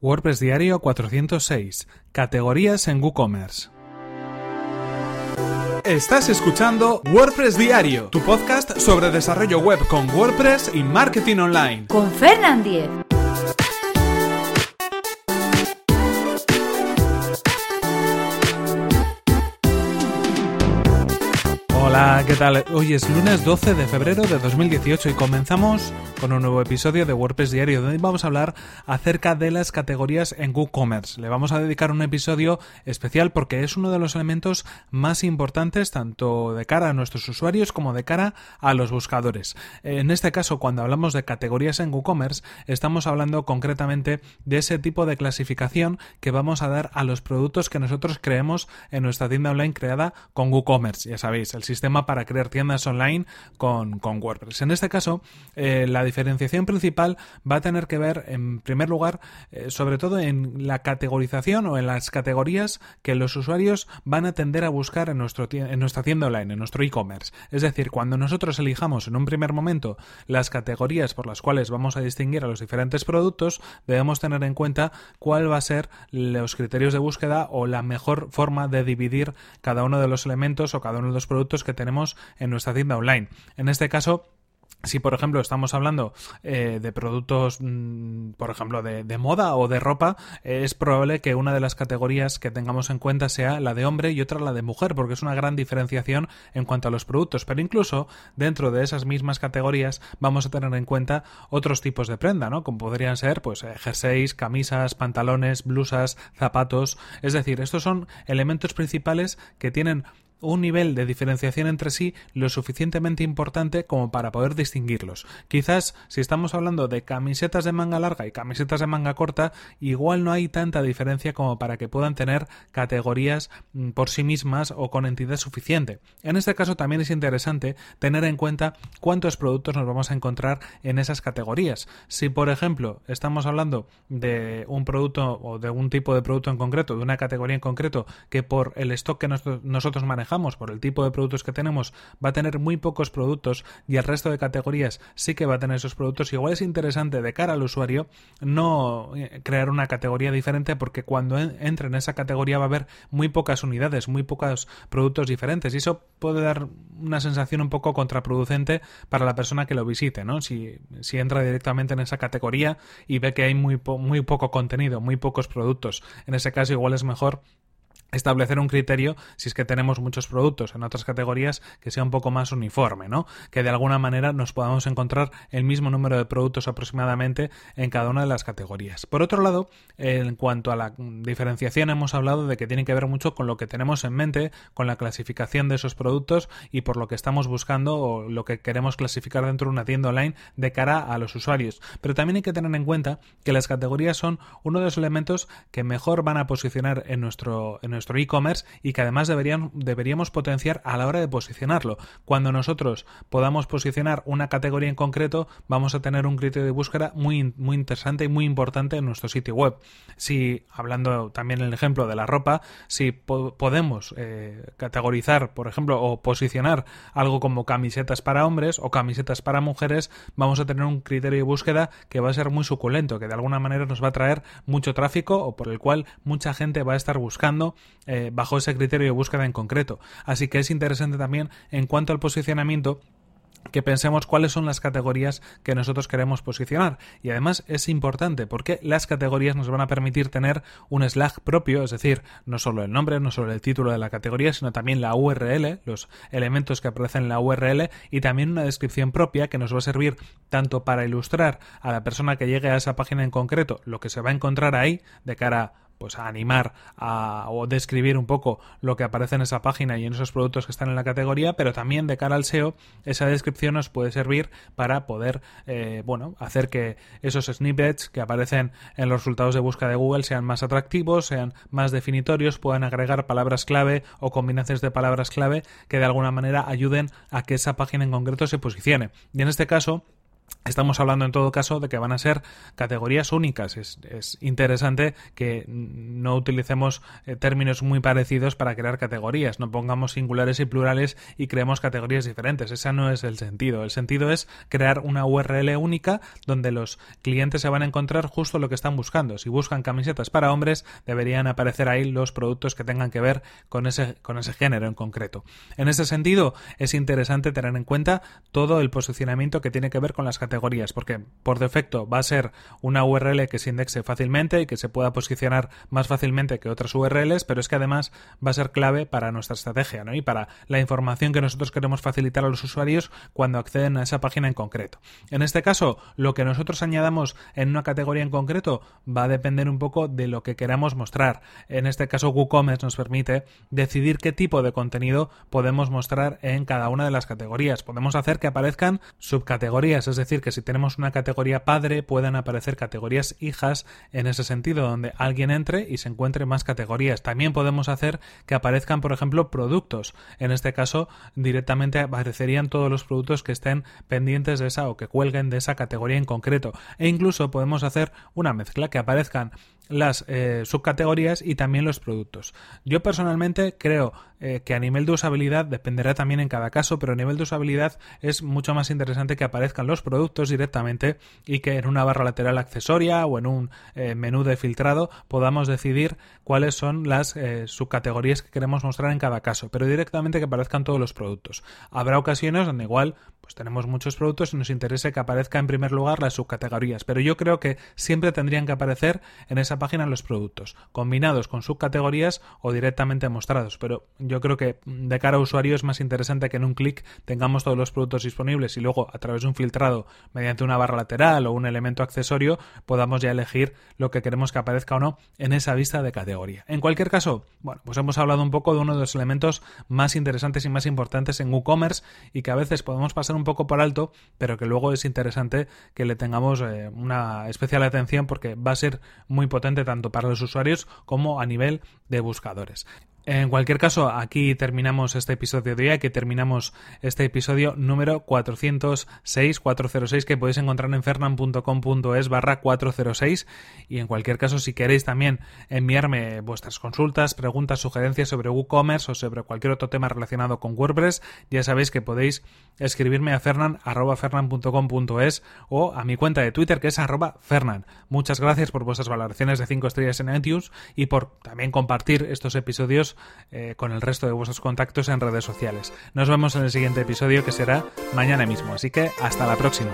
WordPress Diario 406. Categorías en WooCommerce. Estás escuchando WordPress Diario, tu podcast sobre desarrollo web con WordPress y marketing online. Con Fernand Diez. ¿Qué tal? Hoy es lunes 12 de febrero de 2018 y comenzamos con un nuevo episodio de WordPress Diario donde vamos a hablar acerca de las categorías en WooCommerce. Le vamos a dedicar un episodio especial porque es uno de los elementos más importantes tanto de cara a nuestros usuarios como de cara a los buscadores. En este caso, cuando hablamos de categorías en WooCommerce, estamos hablando concretamente de ese tipo de clasificación que vamos a dar a los productos que nosotros creemos en nuestra tienda online creada con WooCommerce. Ya sabéis, el sistema sistema para crear tiendas online con, WordPress. En este caso, eh, la diferenciación principal va a tener que ver, en primer lugar, eh, sobre todo en la categorización o en las categorías que los usuarios van a tender a buscar en, nuestro, en nuestra tienda online, en nuestro e-commerce. Es decir, cuando nosotros elijamos en un primer momento las categorías por las cuales vamos a distinguir a los diferentes productos, debemos tener en cuenta cuál va a ser los criterios de búsqueda o la mejor forma de dividir cada uno de los elementos o cada uno de los productos que tenemos en nuestra tienda online. En este caso, si, por ejemplo, estamos hablando eh, de productos, mm, por ejemplo, de, moda o de ropa, eh, es probable que una de las categorías que tengamos en cuenta sea la de hombre y otra la de mujer, porque es una gran diferenciación en cuanto a los productos. Pero incluso dentro de esas mismas categorías vamos a tener en cuenta otros tipos de prenda, ¿no? Como podrían ser, pues, eh, jerseys, camisas, pantalones, blusas, zapatos. Es decir, estos son elementos principales que tienen un nivel de diferenciación entre sí lo suficientemente importante como para poder distinguirlos. Quizás si estamos hablando de camisetas de manga larga y camisetas de manga corta, igual no hay tanta diferencia como para que puedan tener categorías mm, por sí mismas o con entidad suficiente. En este caso también es interesante tener en cuenta cuántos productos nos vamos a encontrar en esas categorías. Si por ejemplo estamos hablando de un producto o de un tipo de producto en concreto, de una categoría en concreto que por el stock que nosotros manejamos por el tipo de productos que tenemos, va a tener muy pocos productos y el resto de categorías sí que va a tener esos productos. Igual es interesante de cara al usuario no eh, crear una categoría diferente porque cuando entre en esa categoría va a haber muy pocas unidades, muy pocos productos diferentes y eso puede dar una sensación un poco contraproducente para la persona que lo visite, ¿no? Si, si entra directamente en esa categoría y ve que hay muy, muy poco contenido, muy pocos productos. En ese caso igual es mejor establecer un criterio si es que tenemos muchos productos en otras categorías que sea un poco más uniforme, ¿no? Que de alguna manera nos podamos encontrar el mismo número de productos aproximadamente en cada una de las categorías. Por otro lado, en cuanto a la diferenciación hemos hablado de que tiene que ver mucho con lo que tenemos en mente, con la clasificación de esos productos y por lo que estamos buscando o lo que queremos clasificar dentro de una tienda online de cara a los usuarios. Pero también hay que tener en cuenta que las categorías son uno de los elementos que mejor van a posicionar en nuestro nuestro e-commerce y que además deberían, deberíamos potenciar a la hora de posicionarlo. Cuando nosotros podamos posicionar una categoría en concreto, vamos a tener un criterio de búsqueda muy, muy interesante y muy importante en nuestro sitio web. Si, hablando también el ejemplo de la ropa, si podemos eh, categorizar, por ejemplo, o posicionar algo como camisetas para hombres o camisetas para mujeres, vamos a tener un criterio de búsqueda que va a ser muy suculento, que de alguna manera nos va a traer mucho tráfico o por el cual mucha gente va a estar buscando eh, bajo ese criterio de búsqueda en concreto. Así que es interesante también en cuanto al posicionamiento que pensemos cuáles son las categorías que nosotros queremos posicionar. Y además es importante porque las categorías nos van a permitir tener un slag propio, es decir, no solo el nombre, no solo el título de la categoría, sino también la URL, los elementos que aparecen en la URL y también una descripción propia que nos va a servir tanto para ilustrar a la persona que llegue a esa página en concreto lo que se va a encontrar ahí de cara pues a animar a, o describir un poco lo que aparece en esa página y en esos productos que están en la categoría, pero también de cara al SEO esa descripción nos puede servir para poder eh, bueno hacer que esos snippets que aparecen en los resultados de búsqueda de Google sean más atractivos, sean más definitorios, puedan agregar palabras clave o combinaciones de palabras clave que de alguna manera ayuden a que esa página en concreto se posicione. Y en este caso Estamos hablando en todo caso de que van a ser categorías únicas. Es, interesante que no utilicemos eh, términos muy parecidos para crear categorías. No pongamos singulares y plurales y creemos categorías diferentes. Ese no es el sentido. El sentido es crear una URL única donde los clientes se van a encontrar justo lo que están buscando. Si buscan camisetas para hombres, deberían aparecer ahí los productos que tengan que ver con ese, con ese género en concreto. En ese sentido, es interesante tener en cuenta todo el posicionamiento que tiene que ver con las categorías porque por defecto va a ser una URL que se indexe fácilmente y que se pueda posicionar más fácilmente que otras URLs, pero es que además va a ser clave para nuestra estrategia y para la información que nosotros queremos facilitar a los usuarios cuando acceden a esa página en concreto. En este caso, lo que nosotros añadamos en una categoría en concreto va a depender un poco de lo que queramos mostrar. En este caso, WooCommerce nos permite decidir qué tipo de contenido podemos mostrar en cada una de las categorías. Podemos hacer que aparezcan subcategorías, es decir, que si tenemos una categoría padre puedan aparecer categorías hijas en ese sentido, donde alguien entre y se encuentre más categorías. También podemos hacer que aparezcan, por ejemplo, productos. En este caso, directamente aparecerían todos los productos que estén pendientes de esa o que cuelguen de esa categoría en concreto. E incluso podemos hacer una mezcla que aparezcan las eh, subcategorías y también los productos. Yo personalmente creo eh, que a nivel de usabilidad dependerá también en cada caso, pero a nivel de usabilidad es mucho más interesante que aparezcan los productos directamente y que en una barra lateral accesoria o en un eh, menú de filtrado podamos decidir cuáles son las subcategorías que queremos mostrar en cada caso, pero directamente que aparezcan todos los productos. Habrá ocasiones donde igual pues tenemos muchos productos y nos interesa que aparezca en primer lugar las subcategorías, pero yo creo que siempre tendrían que aparecer en esa página los productos, combinados con subcategorías o directamente mostrados, pero yo creo que de cara a usuario es más interesante que en un clic tengamos todos los productos disponibles y luego a través de un filtrado mediante una barra lateral o un elemento accesorio podamos ya elegir lo que queremos que aparezca o no en esa vista de categoría. En cualquier caso, bueno, pues hemos hablado un poco de uno de los elementos más interesantes y más importantes en WooCommerce y que a veces podemos pasar un poco por alto, pero que luego es interesante que le tengamos eh, una especial atención porque va a ser muy potente tanto para los usuarios como a nivel de buscadores. En cualquier caso, aquí terminamos este episodio de hoy, aquí terminamos este episodio número 406, 406 que podéis encontrar en fernan.com.es barra 406 y en cualquier caso, si queréis también enviarme vuestras consultas, preguntas, sugerencias sobre WooCommerce o sobre cualquier otro tema relacionado con WordPress, ya sabéis que podéis escribirme a fernan.fernan.com.es o a mi cuenta de Twitter que es arroba fernan. Muchas gracias por vuestras valoraciones de 5 estrellas en iTunes y por también compartir estos episodios eh, con el resto de vuestros contactos en redes sociales. Nos vemos en el siguiente episodio que será mañana mismo, así que hasta la próxima.